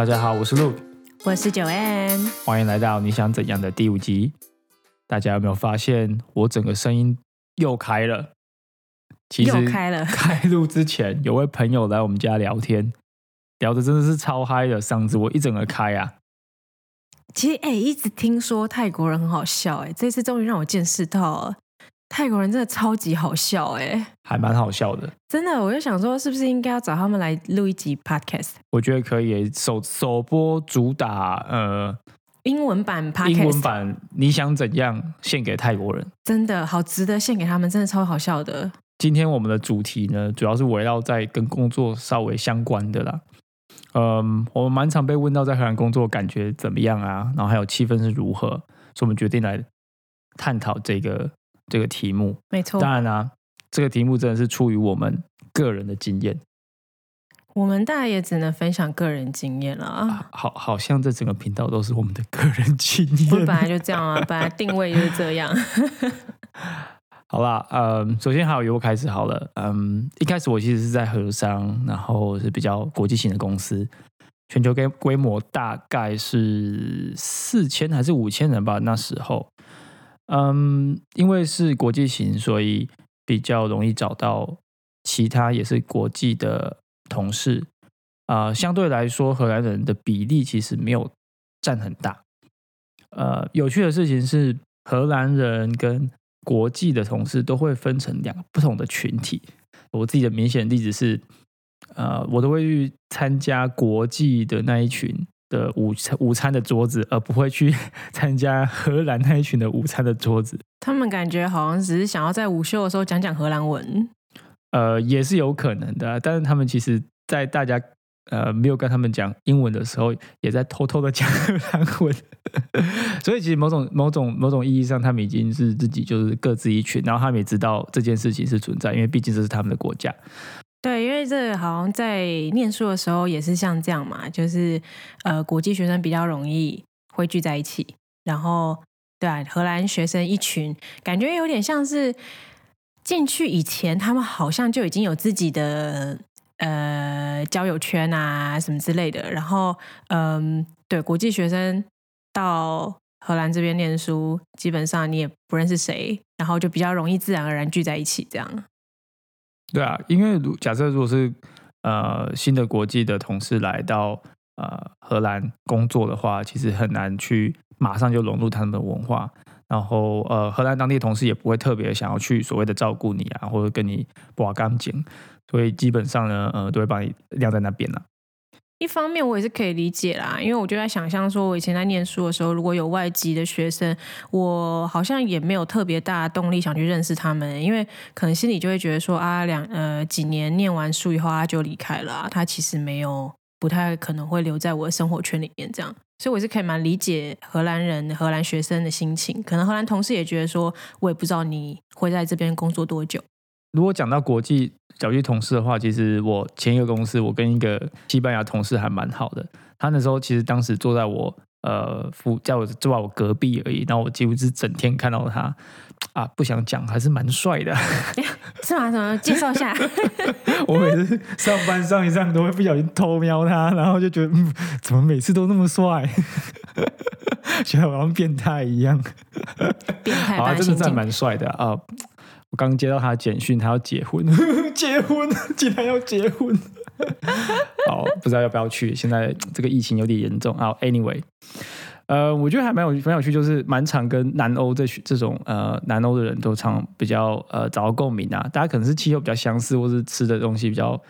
大家好，我是 Luke，我是九 N，欢迎来到你想怎样的第五集。大家有没有发现我整个声音又开了？其又开了。开录之前，有位朋友来我们家聊天，聊的真的是超嗨的，嗓子我一整个开啊。其实哎，一直听说泰国人很好笑哎，这次终于让我见识到了。泰国人真的超级好笑哎，还蛮好笑的。真的，我就想说，是不是应该要找他们来录一集 podcast？我觉得可以，首首播主打呃英文版 podcast，英文版你想怎样献给泰国人？真的好值得献给他们，真的超好笑的。今天我们的主题呢，主要是围绕在跟工作稍微相关的啦。嗯，我们蛮常被问到在荷兰工作感觉怎么样啊，然后还有气氛是如何，所以我们决定来探讨这个。这个题目没错，当然啦，这个题目真的是出于我们个人的经验。我们大家也只能分享个人经验了啊。好，好像这整个频道都是我们的个人经验。本来就这样啊，本来定位就是这样。好啦，嗯，首先还有由我开始好了。嗯，一开始我其实是在和商，然后是比较国际型的公司，全球规规模大概是四千还是五千人吧，那时候。嗯，因为是国际型，所以比较容易找到其他也是国际的同事。啊，相对来说，荷兰人的比例其实没有占很大。呃，有趣的事情是，荷兰人跟国际的同事都会分成两个不同的群体。我自己的明显例子是，呃，我都会去参加国际的那一群。的午餐午餐的桌子，而不会去 参加荷兰那一群的午餐的桌子。他们感觉好像只是想要在午休的时候讲讲荷兰文。呃，也是有可能的，但是他们其实，在大家呃没有跟他们讲英文的时候，也在偷偷的讲荷兰文。所以，其实某种某种某种意义上，他们已经是自己就是各自一群，然后他们也知道这件事情是存在，因为毕竟这是他们的国家。对，因为这好像在念书的时候也是像这样嘛，就是呃，国际学生比较容易汇聚在一起，然后对啊，荷兰学生一群，感觉有点像是进去以前，他们好像就已经有自己的呃交友圈啊什么之类的，然后嗯，对，国际学生到荷兰这边念书，基本上你也不认识谁，然后就比较容易自然而然聚在一起这样。对啊，因为如假设如果是呃新的国际的同事来到呃荷兰工作的话，其实很难去马上就融入他们的文化，然后呃荷兰当地同事也不会特别想要去所谓的照顾你啊，或者跟你把干净，所以基本上呢，呃都会把你晾在那边了。一方面我也是可以理解啦，因为我就在想象说，我以前在念书的时候，如果有外籍的学生，我好像也没有特别大的动力想去认识他们，因为可能心里就会觉得说啊，两呃几年念完书以后他就离开了，他其实没有不太可能会留在我的生活圈里面这样，所以我是可以蛮理解荷兰人、荷兰学生的心情，可能荷兰同事也觉得说，我也不知道你会在这边工作多久。如果讲到国际小区同事的话，其实我前一个公司，我跟一个西班牙同事还蛮好的。他那时候其实当时坐在我呃附，在我坐在我隔壁而已。然后我几乎是整天看到他啊，不想讲，还是蛮帅的。是吗？什么介绍一下？我每次上班上一上都会不小心偷瞄他，然后就觉得嗯，怎么每次都那么帅？觉得好像变态一样。变态，啊，真的在蛮帅的啊。刚接到他的简讯，他要结婚，结婚，竟然要结婚，好，不知道要不要去。现在这个疫情有点严重。好，Anyway，呃，我觉得还蛮有蛮有趣，就是蛮常跟南欧这这种呃南欧的人都常比较呃找到共鸣啊。大家可能是气候比较相似，或是吃的东西比较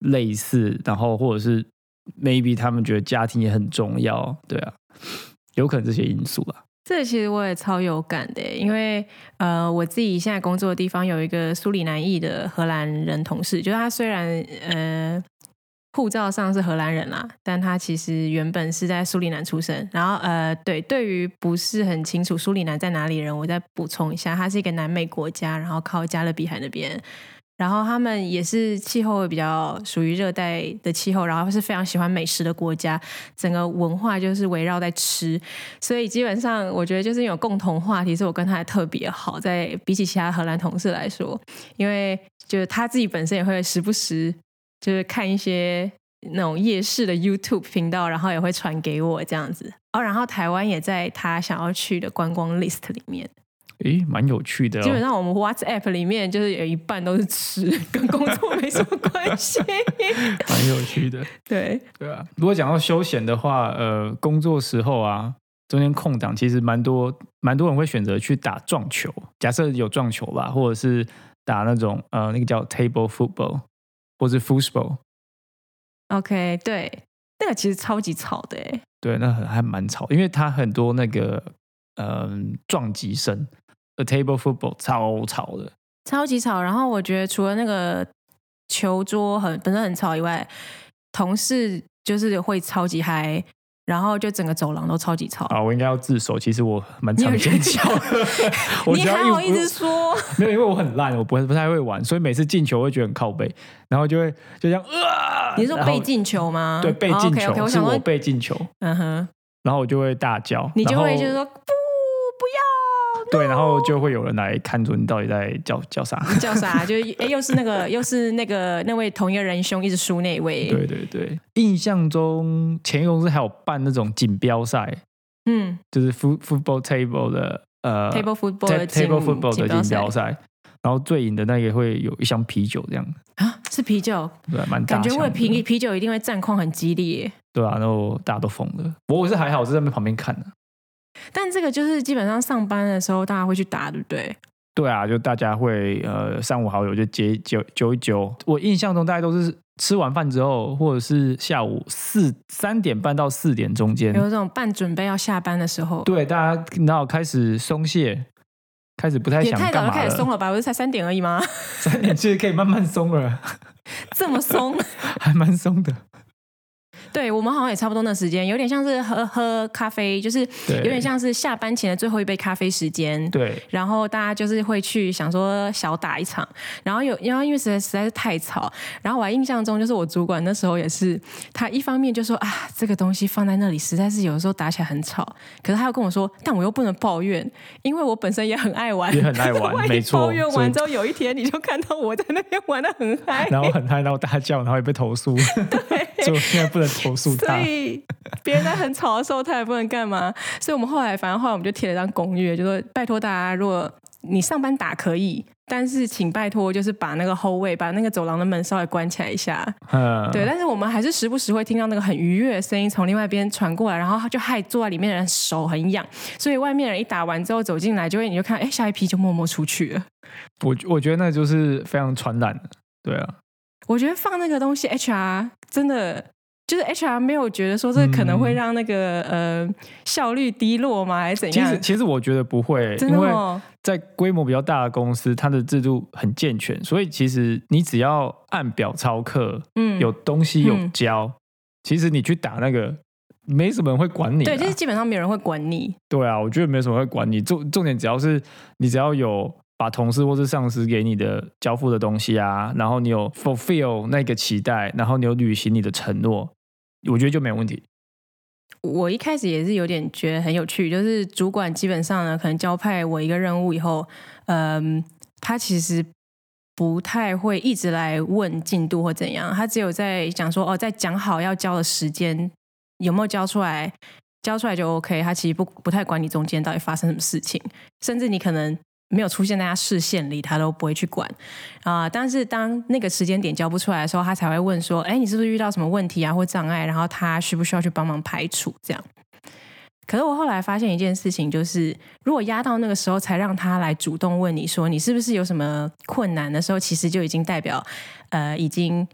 类似，然后或者是 maybe 他们觉得家庭也很重要，对啊，有可能这些因素啊。这其实我也超有感的，因为呃，我自己现在工作的地方有一个苏里南裔的荷兰人同事，就是他虽然呃护照上是荷兰人啦，但他其实原本是在苏里南出生。然后呃，对，对于不是很清楚苏里南在哪里人，我再补充一下，它是一个南美国家，然后靠加勒比海那边。然后他们也是气候比较属于热带的气候，然后是非常喜欢美食的国家，整个文化就是围绕在吃，所以基本上我觉得就是有共同话题，是我跟他特别好，在比起其他荷兰同事来说，因为就是他自己本身也会时不时就是看一些那种夜市的 YouTube 频道，然后也会传给我这样子。哦，然后台湾也在他想要去的观光 list 里面。诶，蛮有趣的、哦。基本上我们 WhatsApp 里面就是有一半都是吃，跟工作没什么关系。蛮有趣的。对，对啊，如果讲到休闲的话，呃，工作时候啊，中间空档其实蛮多，蛮多人会选择去打撞球。假设有撞球吧，或者是打那种呃，那个叫 table football 或是 football。OK，对，那个其实超级吵的哎。对，那很还蛮吵，因为它很多那个嗯、撞击声。The table football 超吵的，超级吵。然后我觉得除了那个球桌很本身很吵以外，同事就是会超级嗨，然后就整个走廊都超级吵。啊，我应该要自首。其实我蛮常尖叫的，我你还好意思说？没有，因为我很烂，我不会不太会玩，所以每次进球会觉得很靠背，然后就会就这样啊。你是说然后被进球吗？对，被进球我是我想说，被进球，嗯哼，然后我就会大叫，你就会就是说对，然后就会有人来看出你到底在叫叫啥。叫啥？就是哎，又是那个又是那个那位同一个人兄一直输那一位。对对对，印象中前一个公司还有办那种锦标赛，嗯就是 foot football table 的呃，table football table football 的锦标赛赛，然后最赢的那个会有一箱啤酒这样，啊，是啤酒，对，蛮大感觉箱的为啤啤酒一定会战况很激烈。对啊，然后大家都疯了，不过我是还好，我是在那边旁边看的。但这个就是基本上上班的时候大家会去打，对不对？对啊，就大家会呃三五好友就结揪揪一揪。我印象中大家都是吃完饭之后，或者是下午四三点半到四点中间，有这种半准备要下班的时候，对大家然后开始松懈，开始不太也想太早就开干嘛了。始松了吧？不是才三点而已吗？三点其实可以慢慢松了，这么松？还蛮松的。对我们好像也差不多那时间，有点像是喝喝咖啡，就是，有点像是下班前的最后一杯咖啡时间。对。然后大家就是会去想说小打一场，然后有然后因为实在实在是太吵，然后我还印象中就是我主管那时候也是，他一方面就说啊这个东西放在那里实在是有的时候打起来很吵，可是他又跟我说，但我又不能抱怨，因为我本身也很爱玩，也很爱玩。没错抱怨完之后，有一天你就看到我在那边玩的很嗨，然后很嗨，然后大叫，然后也被投诉，所以我现在不能投诉他所他。以别人在很吵的时候，他也不能干嘛。所以我们后来，反正后来我们就贴了一张公约，就说拜托大家，如果你上班打可以，但是请拜托就是把那个后卫、把那个走廊的门稍微关起来一下。嗯，对，但是我们还是时不时会听到那个很愉悦的声音从另外一边传过来，然后他就害坐在里面的人手很痒，所以外面人一打完之后走进来，就会你就看，哎，下一批就默默出去了。我我觉得那就是非常传染的。对啊，我觉得放那个东西，HR 真的就是 HR 没有觉得说这可能会让那个、呃效率低落吗？还是怎样其实？其实我觉得不会，真因为在规模比较大的公司，它的制度很健全，所以其实你只要按表操课，嗯有东西有嗯教，其实你去打那个，没什么人会管你、啊。对，就是基本上没有人会管你。对啊，我觉得没什么会管你。重重点只要是你只要有把同事或是上司给你的交付的东西啊，然后你有 fulfill 那个期待，然后你有履行你的承诺，我觉得就没问题。我一开始也是有点觉得很有趣，就是主管基本上呢，可能交派我一个任务以后，嗯，他其实不太会一直来问进度或怎样，他只有在讲说哦，在讲好要交的时间有没有交出来，交出来就 OK。他其实不不太管你中间到底发生什么事情，甚至你可能。没有出现在他视线里，他都不会去管啊、但是当那个时间点交不出来的时候，他才会问说：“哎，你是不是遇到什么问题啊，或障碍？然后他需不需要去帮忙排除？”这样。可是我后来发现一件事情，就是如果压到那个时候才让他来主动问你说你是不是有什么困难的时候，其实就已经代表呃已经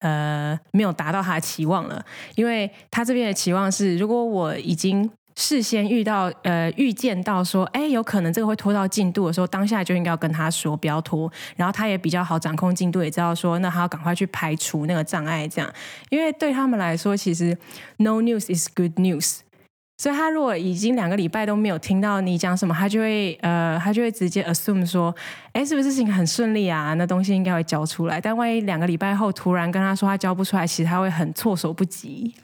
呃没有达到他的期望了，因为他这边的期望是，如果我已经事先遇到呃预见到说，哎，有可能这个会拖到进度的时候，当下就应该要跟他说不要拖，然后他也比较好掌控进度，也知道说那他要赶快去排除那个障碍，这样，因为对他们来说，其实 no news is good news。所以他如果已经两个礼拜都没有听到你讲什么，他就会呃，他就会直接 assume 说，哎，是不是事情很顺利啊？那东西应该会交出来。但万一两个礼拜后突然跟他说他交不出来，其实他会很措手不及。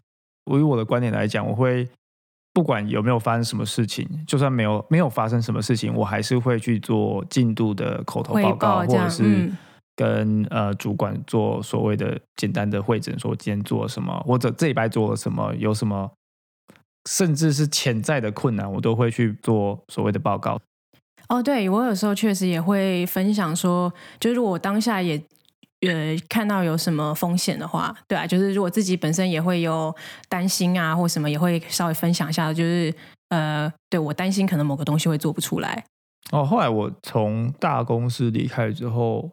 我以我的观点来讲，我会不管有没有发生什么事情，就算没有没有发生什么事情，我还是会去做进度的口头报告，或者是、嗯跟呃主管做所谓的简单的会诊，说今天做了什么，或者这礼拜做了什么，有什么，甚至是潜在的困难，我都会去做所谓的报告。哦，对我有时候确实也会分享说，就是我当下也呃看到有什么风险的话，对啊，就是如果自己本身也会有担心啊或什么，也会稍微分享一下，就是呃，对我担心可能某个东西会做不出来。哦，后来我从大公司离开之后，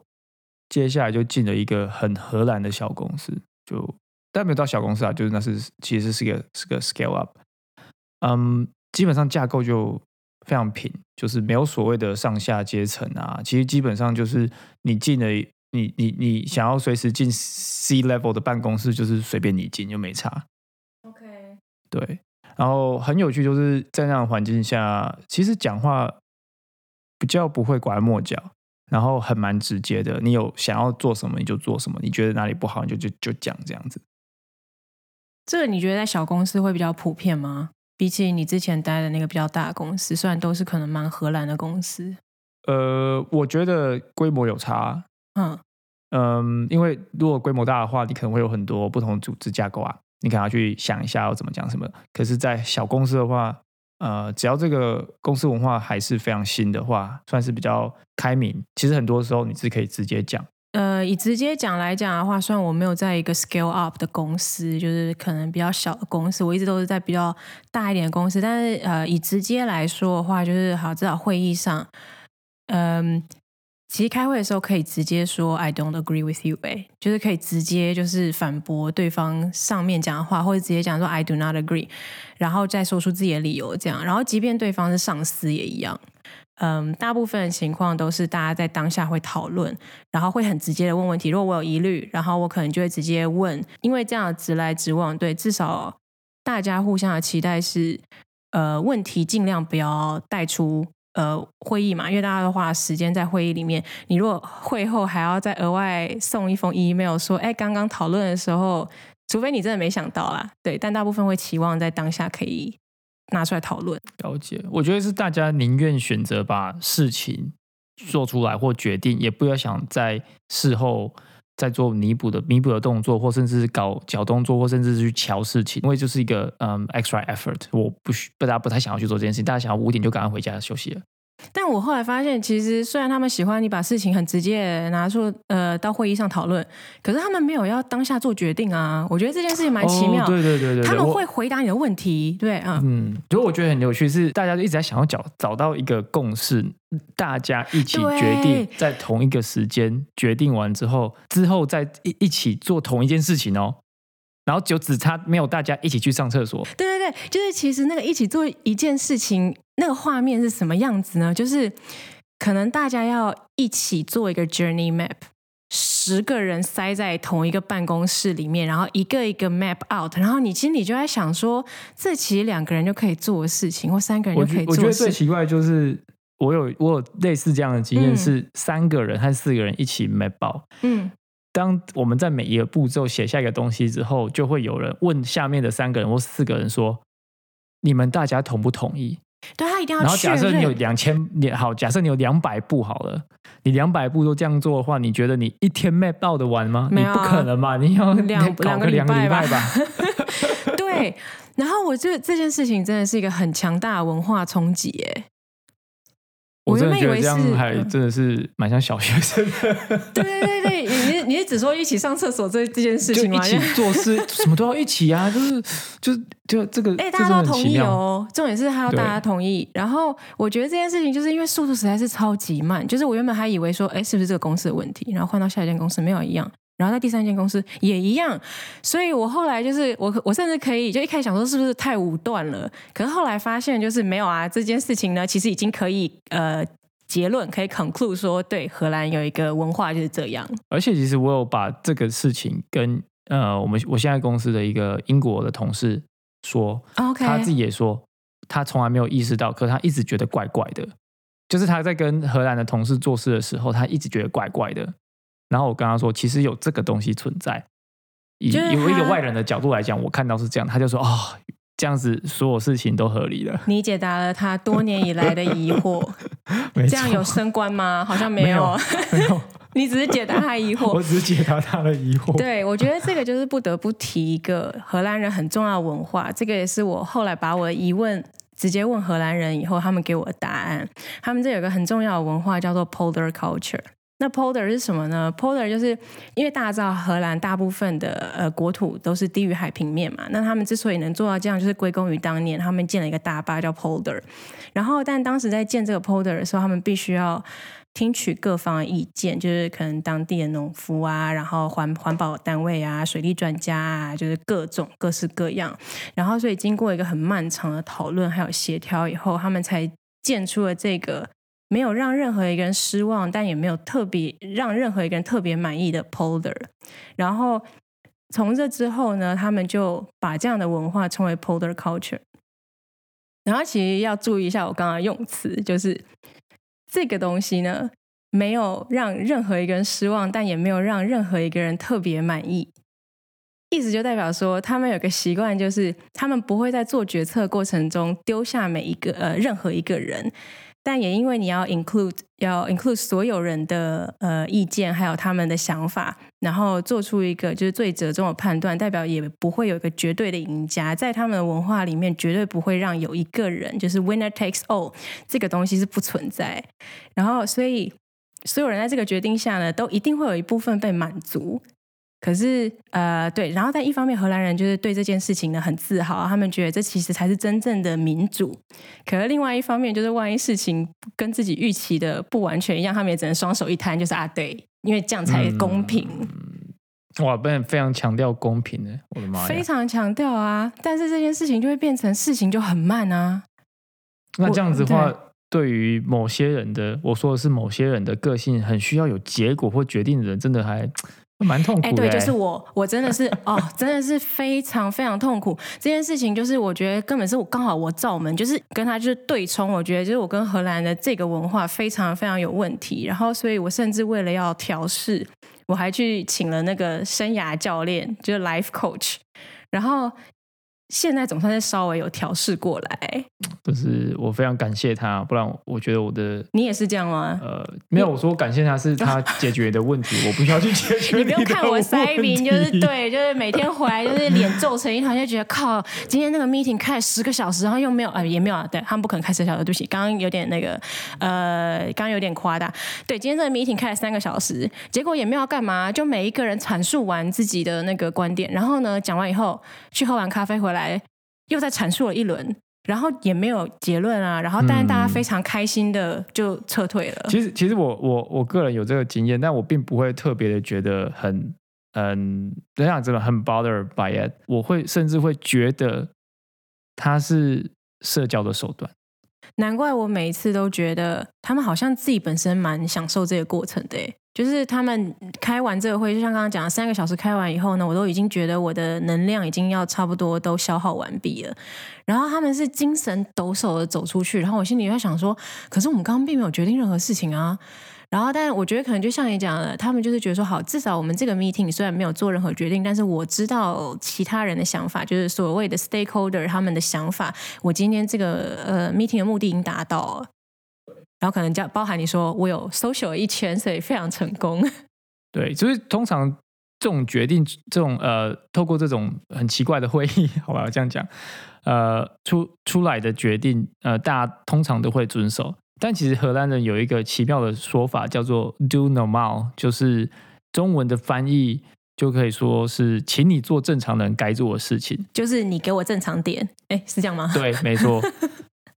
接下来就进了一个很荷兰的小公司，就但没有到小公司啊，就是那是其实是个是个 scale up，嗯，基本上架构就非常平，就是没有所谓的上下阶层啊，其实基本上就是你进了你你你想要随时进 C level 的办公室，就是随便你进就没差。OK，对，然后很有趣，就是在那样的环境下，其实讲话比较不会拐弯抹角，然后很蛮直接的。你有想要做什么你就做什么，你觉得哪里不好你就就就讲这样子。这个你觉得在小公司会比较普遍吗？比起你之前待的那个比较大的公司，虽然都是可能蛮荷兰的公司，呃，我觉得规模有差，嗯，嗯，因为如果规模大的话，你可能会有很多不同的组织架构啊，你可能要去想一下要怎么讲什么。可是，在小公司的话，呃，只要这个公司文化还是非常新的话，算是比较开明。其实很多时候你是可以直接讲。呃，以直接讲来讲的话，虽然我没有在一个 scale up 的公司，就是可能比较小的公司，我一直都是在比较大一点的公司。但是呃，以直接来说的话，就是好，至少会议上，嗯、其实开会的时候可以直接说 I don't agree with you，哎，就是可以直接就是反驳对方上面讲的话，或者直接讲说 I do not agree，然后再说出自己的理由，这样。然后即便对方是上司也一样。嗯，大部分的情况都是大家在当下会讨论，然后会很直接的问问题。如果我有疑虑，然后我可能就会直接问，因为这样直来直往，对，至少大家互相的期待是，呃，问题尽量不要带出呃会议嘛，因为大家都花时间在会议里面。你如果会后还要再额外送一封 email 说，哎，刚刚讨论的时候，除非你真的没想到啦，对，但大部分会期望在当下可以拿出来讨论。了解，我觉得是大家宁愿选择把事情做出来或决定，也不要想在事后在做弥补的弥补的动作，或甚至是搞小动作，或甚至是去瞧事情，因为就是一个嗯 extra effort，我不需大家不太想要去做这件事情，大家想要五点就赶快回家休息了。但我后来发现，其实虽然他们喜欢你把事情很直接拿出呃到会议上讨论，可是他们没有要当下做决定啊。我觉得这件事情蛮奇妙。哦、对对对对，他们我会回答你的问题，对啊，嗯，所以我觉得很有趣，是大家就一直在想要找找到一个共识，大家一起决定在同一个时间决定完之后，之后再一一起做同一件事情哦。然后就只差没有大家一起去上厕所，对对对，就是其实那个一起做一件事情，那个画面是什么样子呢？就是可能大家要一起做一个 journey map。十个人塞在同一个办公室里面，然后一个一个 map out，然后你心里就在想说，这其实两个人就可以做的事情，或三个人就可以觉我觉得做的事情。最奇怪的就是我有我有类似这样的经验，嗯是三个人和四个人一起 map out。嗯，当我们在每一个步骤写下一个东西之后，就会有人问下面的三个人或四个人说：“你们大家同不同意？”对他一定要然后假设你有认。两千，你好，假设你有两百步好了，你两百步都这样做的话，你觉得你一天 map 到得完吗？你没有啊不可能嘛，你要两搞两个两个礼拜吧。对，然后我觉得这件事情真的是一个很强大的文化冲击耶。我真的觉得原本以为是这样还嗯真的是蛮像小学生的，对对对对，你是你是只说一起上厕所这这件事情吗？就一起 做事，什么都要一起啊，就是就就这个，哎、大家都同。意哦，重点是还要大家同意。然后我觉得这件事情就是因为速度实在是超级慢，就是我原本还以为说，哎，是不是这个公司的问题？然后换到下一间公司没有一样，然后在第三间公司也一样，所以我后来就是我我甚至可以就一开始想说是不是太武断了，可是后来发现就是没有啊，这件事情呢其实已经可以呃结论可以 conclude 说，对荷兰有一个文化就是这样。而且其实我有把这个事情跟呃我们我现在公司的一个英国的同事说，OK，他自己也说，他从来没有意识到，可他一直觉得怪怪的。就是他在跟荷兰的同事做事的时候，他一直觉得怪怪的。然后我跟他说，其实有这个东西存在。以就是以我一个外人的角度来讲，我看到是这样，他就说哦，这样子所有事情都合理了。你解答了他多年以来的疑惑，没这样有升官吗？好像没没有，有没有，你只是解答他疑惑我。只是解答他的疑惑。对，我觉得这个就是不得不提一个荷兰人很重要的文化，这个也是我后来把我的疑问直接问荷兰人以后，他们给我的答案。他们这有个很重要的文化叫做 polder culture。那 polder 是什么呢？polder 就是因为大家知道荷兰大部分的呃国土都是低于海平面嘛，那他们之所以能做到这样，就是归功于当年他们建了一个大坝叫 polder。然后，但当时在建这个 polder 的时候，他们必须要听取各方的意见，就是可能当地的农夫啊，然后环环保单位啊、水利专家啊，就是各种各式各样。然后，所以经过一个很漫长的讨论还有协调以后，他们才建出了这个没有让任何一个人失望，但也没有特别让任何一个人特别满意的 polder。然后从这之后呢，他们就把这样的文化称为 polder culture。然后其实要注意一下我刚刚用词，就是这个东西呢，没有让任何一个人失望，但也没有让任何一个人特别满意。意思就代表说，他们有个习惯，就是他们不会在做决策过程中丢下每一个呃任何一个人，但也因为你要 include 要 include 所有人的呃意见，还有他们的想法，然后做出一个就是最折中的判断，代表也不会有一个绝对的赢家，在他们的文化里面，绝对不会让有一个人就是 winner takes all 这个东西是不存在。然后，所以所有人在这个决定下呢，都一定会有一部分被满足。可是，呃，对，然后在一方面，荷兰人就是对这件事情呢很自豪，他们觉得这其实才是真正的民主。可是另外一方面，就是万一事情跟自己预期的不完全一样，他们也只能双手一摊，就是啊，对，因为这样才公平，哇，被非常强调公平的，我的妈呀！非常强调啊。但是这件事情就会变成事情就很慢啊。那这样子的话对，对于某些人的，我说的是某些人的个性很需要有结果或决定的人，真的还蛮痛苦的、哎，对，就是我，我真的是哦，真的是非常非常痛苦。这件事情就是我觉得根本是我刚好我造门，就是跟他就是对冲。我觉得就是我跟荷兰的这个文化非常非常有问题。然后，所以我甚至为了要调试，我还去请了那个生涯教练，就是 life coach。然后现在总算是稍微有调试过来。就是我非常感谢他，不然我觉得我的你也是这样吗？呃没有我说感谢他是他解决的问题，我不需要去解决你不用看我塞问饼，就是。对，就是每天回来就是脸皱成一团，就觉得靠，今天那个 meeting 开了十个小时，然后又没有，呃，也没有啊，对他们不可能开十个小时，对不起，刚刚有点那个，呃，刚刚有点夸大，对，今天这个 meeting 开了三个小时，结果也没有要干嘛，就每一个人阐述完自己的那个观点，然后呢，讲完以后去喝完咖啡回来，又在阐述了一轮。然后也没有结论啊，然后但是大家嗯非常开心的就撤退了。其实，其实我我我个人有这个经验，但我并不会特别的觉得很嗯，这样真的很 bother by it。我会甚至会觉得它是社交的手段。难怪我每一次都觉得他们好像自己本身蛮享受这个过程的耶，就是他们开完这个会，就像刚刚讲的，三个小时开完以后呢，我都已经觉得我的能量已经要差不多都消耗完毕了。然后他们是精神抖擞的走出去，然后我心里在想说，可是我们刚刚并没有决定任何事情啊。然后，但是我觉得可能就像你讲的，他们就是觉得说，好，至少我们这个 meeting 虽然没有做任何决定，但是我知道其他人的想法，就是所谓的 stakeholder 他们的想法。我今天这个呃 meeting 的目的已经达到了，然后可能叫包含你说我有 social 一圈，所以非常成功。对，就是通常这种决定，这种呃，透过这种很奇怪的会议，好吧，这样讲，呃，出出来的决定，呃，大家通常都会遵守。但其实荷兰人有一个奇妙的说法，叫做 “do normal”，就是中文的翻译就可以说是“请你做正常人该做的事情”。就是你给我正常点，哎，是这样吗？对，没错。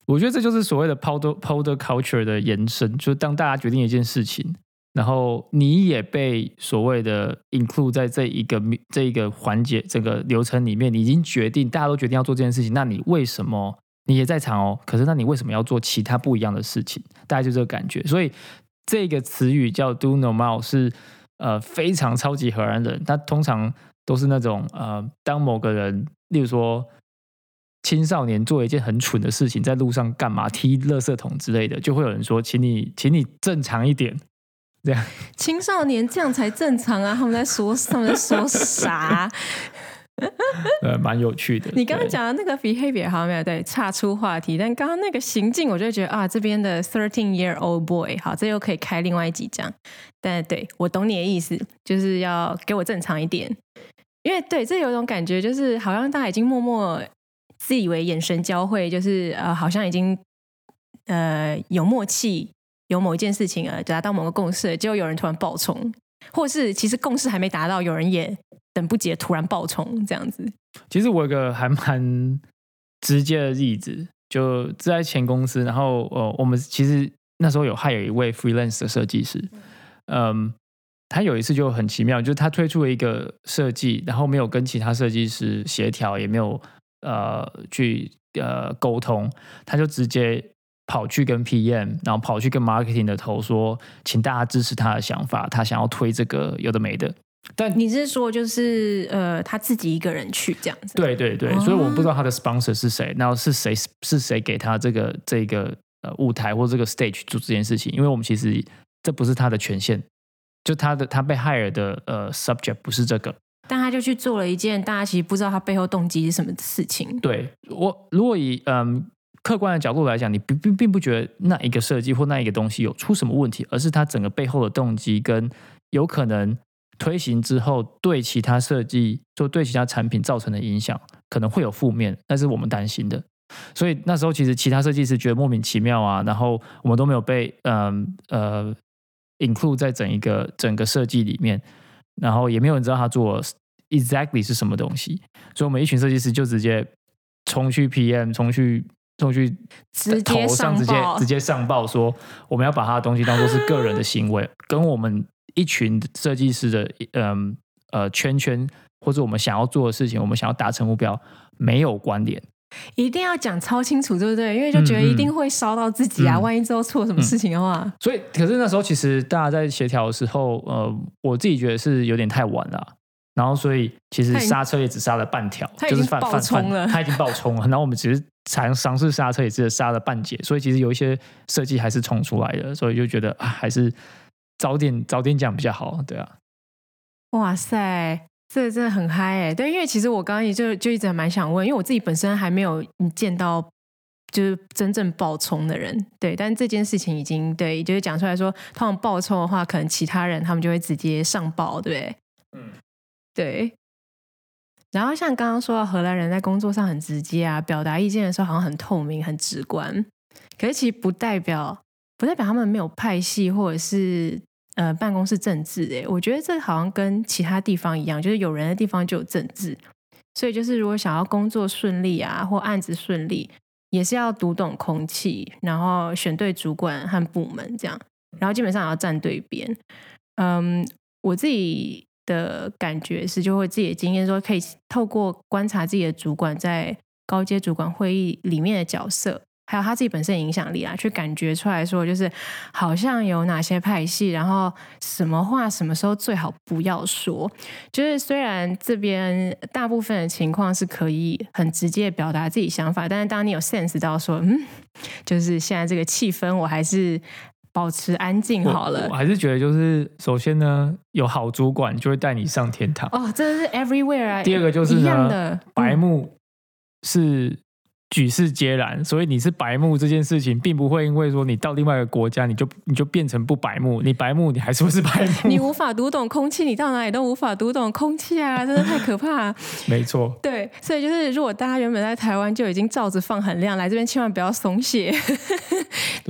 我觉得这就是所谓的 powder powder culture 的延伸，就是当大家决定一件事情，然后你也被所谓的 include 在这一个这一个环节这个流程里面，你已经决定，大家都决定要做这件事情，那你为什么你也在场哦？可是那你为什么要做其他不一样的事情？大概就这个感觉。所以这个词语叫 do normal 是呃非常超级荷兰人，他通常都是那种呃，当某个人，例如说。青少年做一件很蠢的事情，在路上干嘛踢垃圾桶之类的，就会有人说：“请你，请你正常一点。”这样，青少年这样才正常啊！他们在说他们在说啥？呃，蛮有趣的。你刚刚讲的那个 behavior 好像没有对，岔出话题。但刚刚那个行径，我就觉得啊，这边的 thirteen year old boy，好，这又可以开另外一集讲。但对我懂你的意思，就是要给我正常一点。因为对，这有一种感觉，就是好像大家已经默默自以为眼神交汇，就是呃，好像已经呃有默契，有某一件事情呃达到某个共识了，结果有人突然爆冲，或是其实共识还没达到，有人也等不及突然爆冲，这样子。其实我有个还蛮直接的例子，就在前公司，然后呃，我们其实那时候有还有一位 freelance 的设计师，嗯，他有一次就很奇妙，就是他推出了一个设计，然后没有跟其他设计师协调，也没有呃去呃沟通，他就直接跑去跟 PM，然后跑去跟 marketing 的头说，请大家支持他的想法，他想要推这个有的没的。但你是说就是呃他自己一个人去这样子？对对对，哦所以我不知道他的 sponsor 是谁，然后是谁是谁给他这个这个呃舞台或这个 stage 做这件事情，因为我们其实这不是他的权限，就他的他被 hire 的呃 subject 不是这个。但他就去做了一件大家其实不知道他背后动机是什么事情。对我如果以嗯客观的角度来讲，你并并并不觉得那一个设计或那一个东西有出什么问题，而是它整个背后的动机跟有可能推行之后对其他设计就对其他产品造成的影响可能会有负面，那是我们担心的。所以那时候其实其他设计师觉得莫名其妙啊，然后我们都没有被嗯呃 include 在整一个整个设计里面，然后也没有人知道他做 exactly 是什么东西，所以我们一群设计师就直接冲去 PM，冲去冲去直接头上直接直接上报说，我们要把他的东西当做是个人的行为，跟我们一群设计师的嗯呃圈圈或者我们想要做的事情，我们想要达成目标没有关联。一定要讲超清楚，对不对？因为就觉得一定会烧到自己啊，嗯万一之后出了什么事情的话，所以，可是那时候其实大家在协调的时候，呃，我自己觉得是有点太晚了啊。然后，所以其实刹车也只刹了半条，他已经爆冲了犯，他已经爆冲了。然后我们只是尝尝试刹车，也只是刹了半截，所以其实有一些设计还是冲出来的，所以就觉得啊，还是早点早点讲比较好，对啊。哇塞，这真的很嗨哎！对，因为其实我刚刚也就就一直还蛮想问，因为我自己本身还没有见到就是真正爆冲的人，对，但这件事情已经对，就是讲出来说，通常爆冲的话，可能其他人他们就会直接上报，对不对？嗯，对。然后像刚刚说到荷兰人在工作上很直接啊，表达意见的时候好像很透明、很直观，可是其实不代表不代表他们没有派系或者是呃办公室政治。诶，我觉得这好像跟其他地方一样，就是有人的地方就有政治，所以就是如果想要工作顺利啊，或案子顺利，也是要读懂空气，然后选对主管和部门这样，然后基本上也要站对边。嗯，我自己的感觉是，就会自己的经验说，可以透过观察自己的主管在高阶主管会议里面的角色，还有他自己本身的影响力啊，去感觉出来说，就是好像有哪些派系，然后什么话什么时候最好不要说。就是虽然这边大部分的情况是可以很直接表达自己想法，但是当你有 sense 到说，嗯，就是现在这个气氛，我还是保持安静好了我。还是觉得就是首先呢，有好主管就会带你上天堂。哦，真的是 everywhere 啊！第二个就是一样呢的，白嗯目是举世皆然，所以你是白目这件事情，并不会因为说你到另外一个国家，你就你就变成不白目，你白目你还是不是白目，你无法读懂空气，你到哪里都无法读懂空气啊！真的太可怕、没错。对，所以就是如果大家原本在台湾就已经罩子放很亮，来这边千万不要松懈，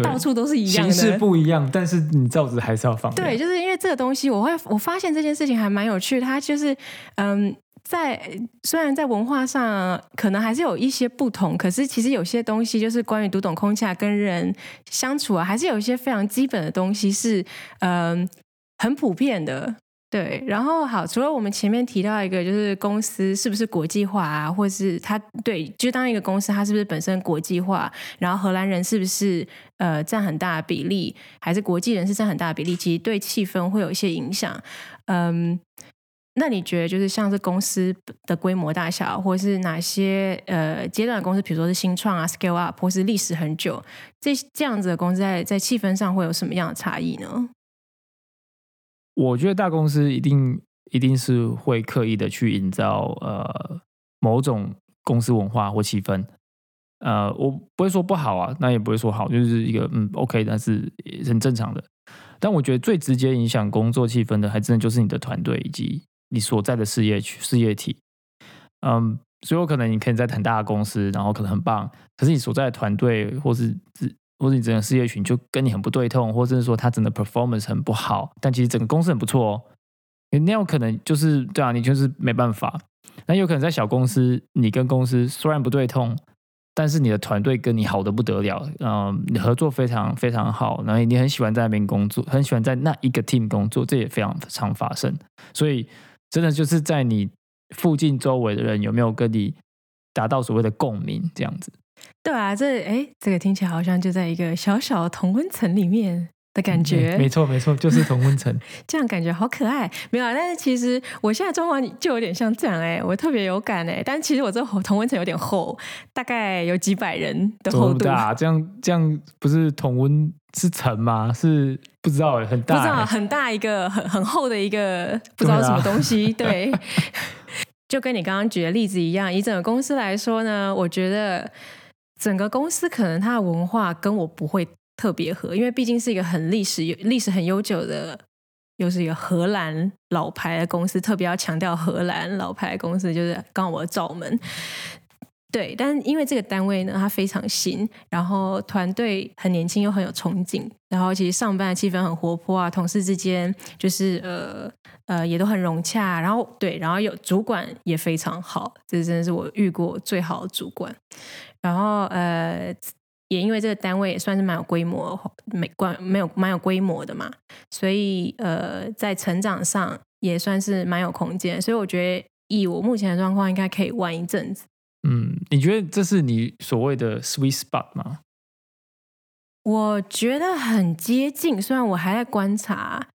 到处都是一样形式。不一样，但是你罩子还是要放亮。对，就是因为这个东西，我会我发现这件事情还蛮有趣的。它就是嗯，在虽然在文化上可能还是有一些不同，可是其实有些东西就是关于读懂空气啊、跟人相处啊，还是有一些非常基本的东西是嗯很普遍的。对，然后好，除了我们前面提到一个，就是公司是不是国际化啊，或是它对，就当一个公司它是不是本身国际化，然后荷兰人是不是呃占很大的比例，还是国际人是占很大的比例，其实对气氛会有一些影响。嗯，那你觉得就是像是公司的规模大小，或是哪些呃阶段的公司，比如说是新创啊、scale up，或是历史很久，这这样子的公司在在气氛上会有什么样的差异呢？我觉得大公司一定一定是会刻意的去营造呃某种公司文化或气氛。呃，我不会说不好啊，那也不会说好，就是一个嗯 OK，但是也很正常的。但我觉得最直接影响工作气氛的，还真的就是你的团队以及你所在的事业区、事业体。嗯，所以有可能你可以在很大的公司，然后可能很棒，可是你所在的团队或是或是你整个事业群就跟你很不对痛，或者是说他整个 performance 很不好，但其实整个公司很不错哦。那有可能就是对啊，你就是没办法。那有可能在小公司，你跟公司虽然不对痛。但是你的团队跟你好的不得了，嗯，你合作非常非常好，然后你很喜欢在那边工作，很喜欢在那一个 team 工作，这也非常常发生。所以真的就是在你附近周围的人有没有跟你达到所谓的共鸣，这样子。对啊，这哎，这个听起来好像就在一个小小的同温层里面。的感觉，没错没错，就是同温层，这样感觉好可爱。没有，但是其实我现在状况就有点像这样哎，我特别有感哎。但其实我这同温层有点厚，大概有几百人的厚度。大，这样这样不是同温是层吗？是不知道很大，不知道很大一个很很厚的一个不知道什么东西。对，就跟你刚刚举的例子一样，以整个公司来说呢，我觉得整个公司可能它的文化跟我不会。特别合，因为毕竟是一个很历史、历史很悠久的，又是一个荷兰老牌的公司，特别要强调荷兰老牌的公司，就是刚好我找门。对，但因为这个单位呢，它非常新，然后团队很年轻又很有憧憬，然后其实上班的气氛很活泼啊，同事之间就是呃呃也都很融洽，然后对，然后有主管也非常好，这真的是我遇过最好的主管，然后呃。也因为这个单位也算是蛮有规模、没关没有蛮有规模的嘛，所以呃，在成长上也算是蛮有空间。所以我觉得，以我目前的状况，应该可以玩一阵子。嗯，你觉得这是你所谓的 sweet spot 吗？我觉得很接近，虽然我还在观察，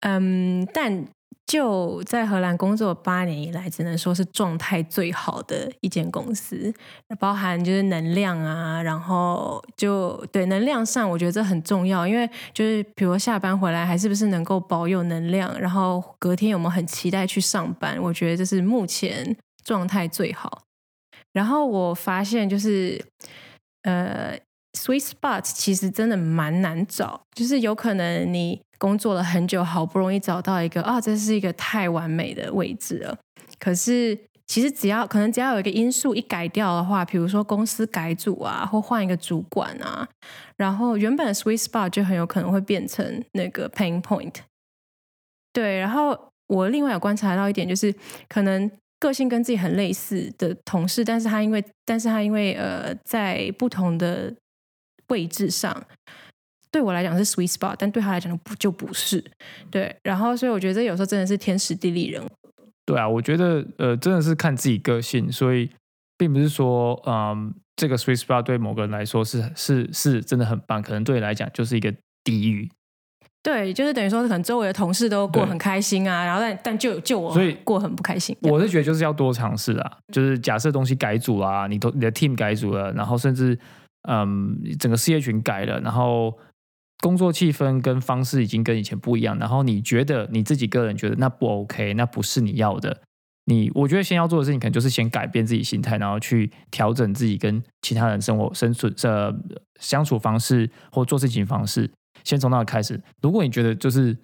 嗯，但。就在荷兰工作八年以来，只能说是状态最好的一间公司，包含就是能量啊，然后就对能量上，我觉得这很重要，因为就是比如下班回来还是不是能够保有能量，然后隔天有没有很期待去上班，我觉得这是目前状态最好。然后我发现就是呃，sweet spot 其实真的蛮难找，就是有可能你。工作了很久，好不容易找到一个啊，这是一个太完美的位置了。可是其实只要可能只要有一个因素一改掉的话，比如说公司改组啊，或换一个主管啊，然后原本的 sweet spot 就很有可能会变成那个 pain point。对，然后我另外有观察到一点，就是可能个性跟自己很类似的同事，但是他因为但是他因为呃在不同的位置上。对我来讲是 sweet spot，但对他来讲不就不是对。然后，所以我觉得这有时候真的是天时地利人和。对啊，我觉得呃，真的是看自己个性，所以并不是说嗯，这个 sweet spot 对某个人来说是是是真的很棒，可能对你来讲就是一个地狱。对，就是等于说可能周围的同事都过很开心啊，然后但但就就我所以过很不开心。我是觉得就是要多尝试啊，就是假设东西改组啦，你都你的 team 改组了，然后甚至嗯整个事业群改了，然后。工作气氛跟方式已经跟以前不一样，然后你觉得你自己个人觉得那不 OK，那不是你要的。你我觉得先要做的事情，可能就是先改变自己心态，然后去调整自己跟其他人生活、生存、呃相处方式或做事情方式。先从那开始。如果你觉得就是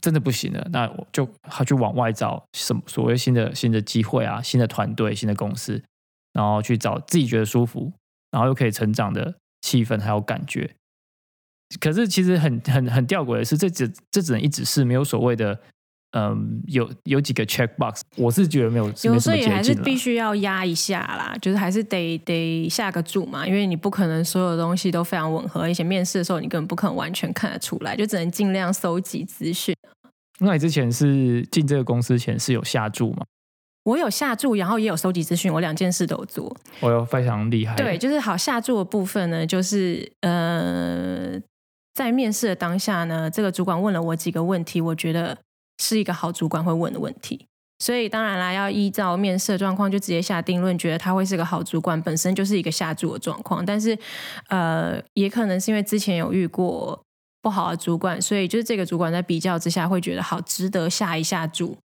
真的不行了，那我就去往外找什么所谓新的新的机会啊，新的团队、新的公司，然后去找自己觉得舒服，然后又可以成长的气氛还有感觉。可是其实很很很吊诡的是，这只这只能一直是没有所谓的，嗯，有有几个 check box，我是觉得没有，有时候也还是必须要压一下啦，就是还是得得下个注嘛，因为你不可能所有东西都非常吻合，而且面试的时候你根本不可能完全看得出来，就只能尽量搜集资讯。那你之前是进这个公司前是有下注吗？我有下注，然后也有收集资讯，我两件事都做。我有非常厉害。对，就是好下注的部分呢，就是呃。在面试的当下呢，这个主管问了我几个问题，我觉得是一个好主管会问的问题，所以当然啦，要依照面试的状况就直接下定论，觉得他会是个好主管，本身就是一个下注的状况。但是，呃，也可能是因为之前有遇过不好的主管，所以就是这个主管在比较之下会觉得好值得下一下注。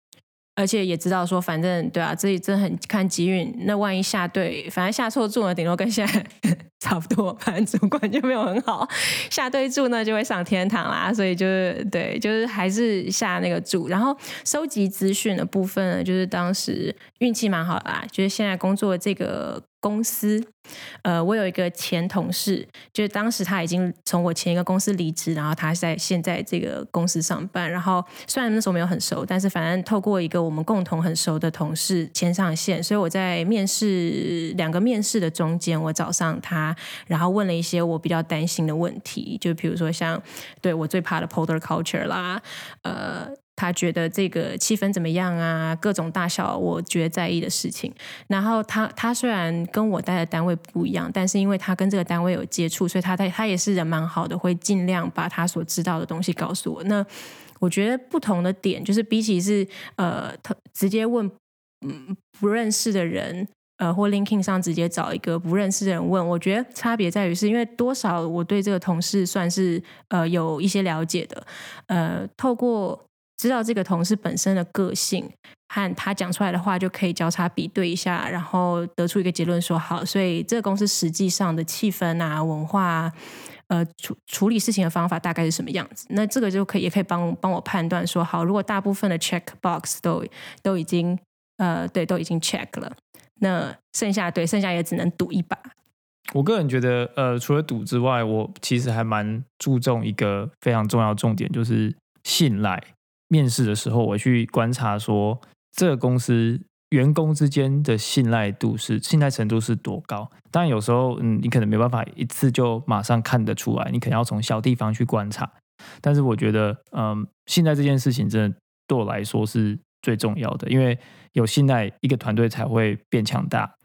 而且也知道说，反正对啊，自己真的很看机运。那万一下对，反正下错注呢，顶多跟现在 差不多。反正主管就没有很好，下对注呢就会上天堂啦。所以就是对，就是还是下那个注。然后收集资讯的部分呢，就是当时运气蛮好的啦，就是现在工作这个。公司，呃，我有一个前同事，就是当时他已经从我前一个公司离职，然后他在现在这个公司上班。然后虽然那时候没有很熟，但是反正透过一个我们共同很熟的同事牵上线，所以我在面试两个面试的中间，我找上他，然后问了一些我比较担心的问题，就比如说像对我最怕的 Polar Culture 啦，呃。他觉得这个气氛怎么样啊？各种大小，我觉得在意的事情。然后他他虽然跟我待的单位不一样，但是因为他跟这个单位有接触，所以他他他也是人蛮好的，会尽量把他所知道的东西告诉我。那我觉得不同的点就是，比起是呃，他直接问嗯不认识的人，呃，或 linking 上直接找一个不认识的人问，我觉得差别在于是因为多少我对这个同事算是呃有一些了解的，呃，透过。知道这个同事本身的个性和他讲出来的话，就可以交叉比对一下，然后得出一个结论，说好。所以这个公司实际上的气氛啊、文化，呃，处处理事情的方法大概是什么样子？那这个就可以也可以帮帮我判断说，好，如果大部分的 check box 都都已经呃对都已经 check 了，那剩下对剩下也只能赌一把。我个人觉得，呃，除了赌之外，我其实还蛮注重一个非常重要重点，就是信赖。面试的时候，我去观察说，这个公司员工之间的信赖度是信赖程度是多高。当然，有时候嗯，你可能没办法一次就马上看得出来，你可能要从小地方去观察。但是，我觉得嗯，信赖这件事情真的对我来说是最重要的，因为有信赖，一个团队才会变强大。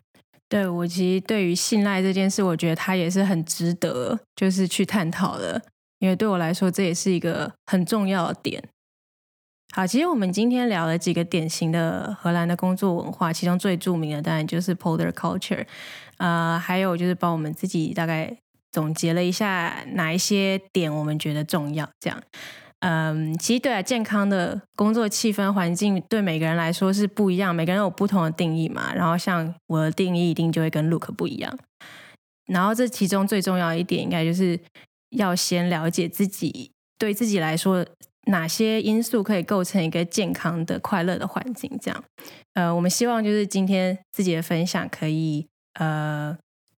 对我其实对于信赖这件事，我觉得它也是很值得就是去探讨的，因为对我来说，这也是一个很重要的点。好，其实我们今天聊了几个典型的荷兰的工作文化，其中最著名的当然就是 Polar Culture，呃，还有就是帮我们自己大概总结了一下哪一些点我们觉得重要。这样，嗯，其实对啊，健康的工作气氛环境对每个人来说是不一样，每个人有不同的定义嘛。然后像我的定义一定就会跟 Look 不一样。然后这其中最重要一点，应该就是要先了解自己，对自己来说。哪些因素可以构成一个健康的、快乐的环境？这样，呃，我们希望就是今天自己的分享可以，呃，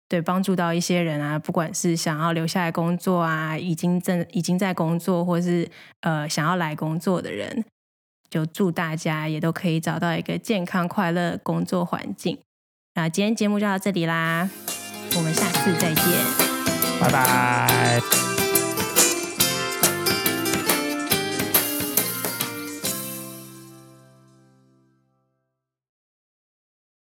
对帮助到一些人啊，不管是想要留下来工作啊，已经正已经在工作，或是呃想要来工作的人，就祝大家也都可以找到一个健康、快乐工作环境。那今天节目就到这里啦，我们下次再见，拜拜。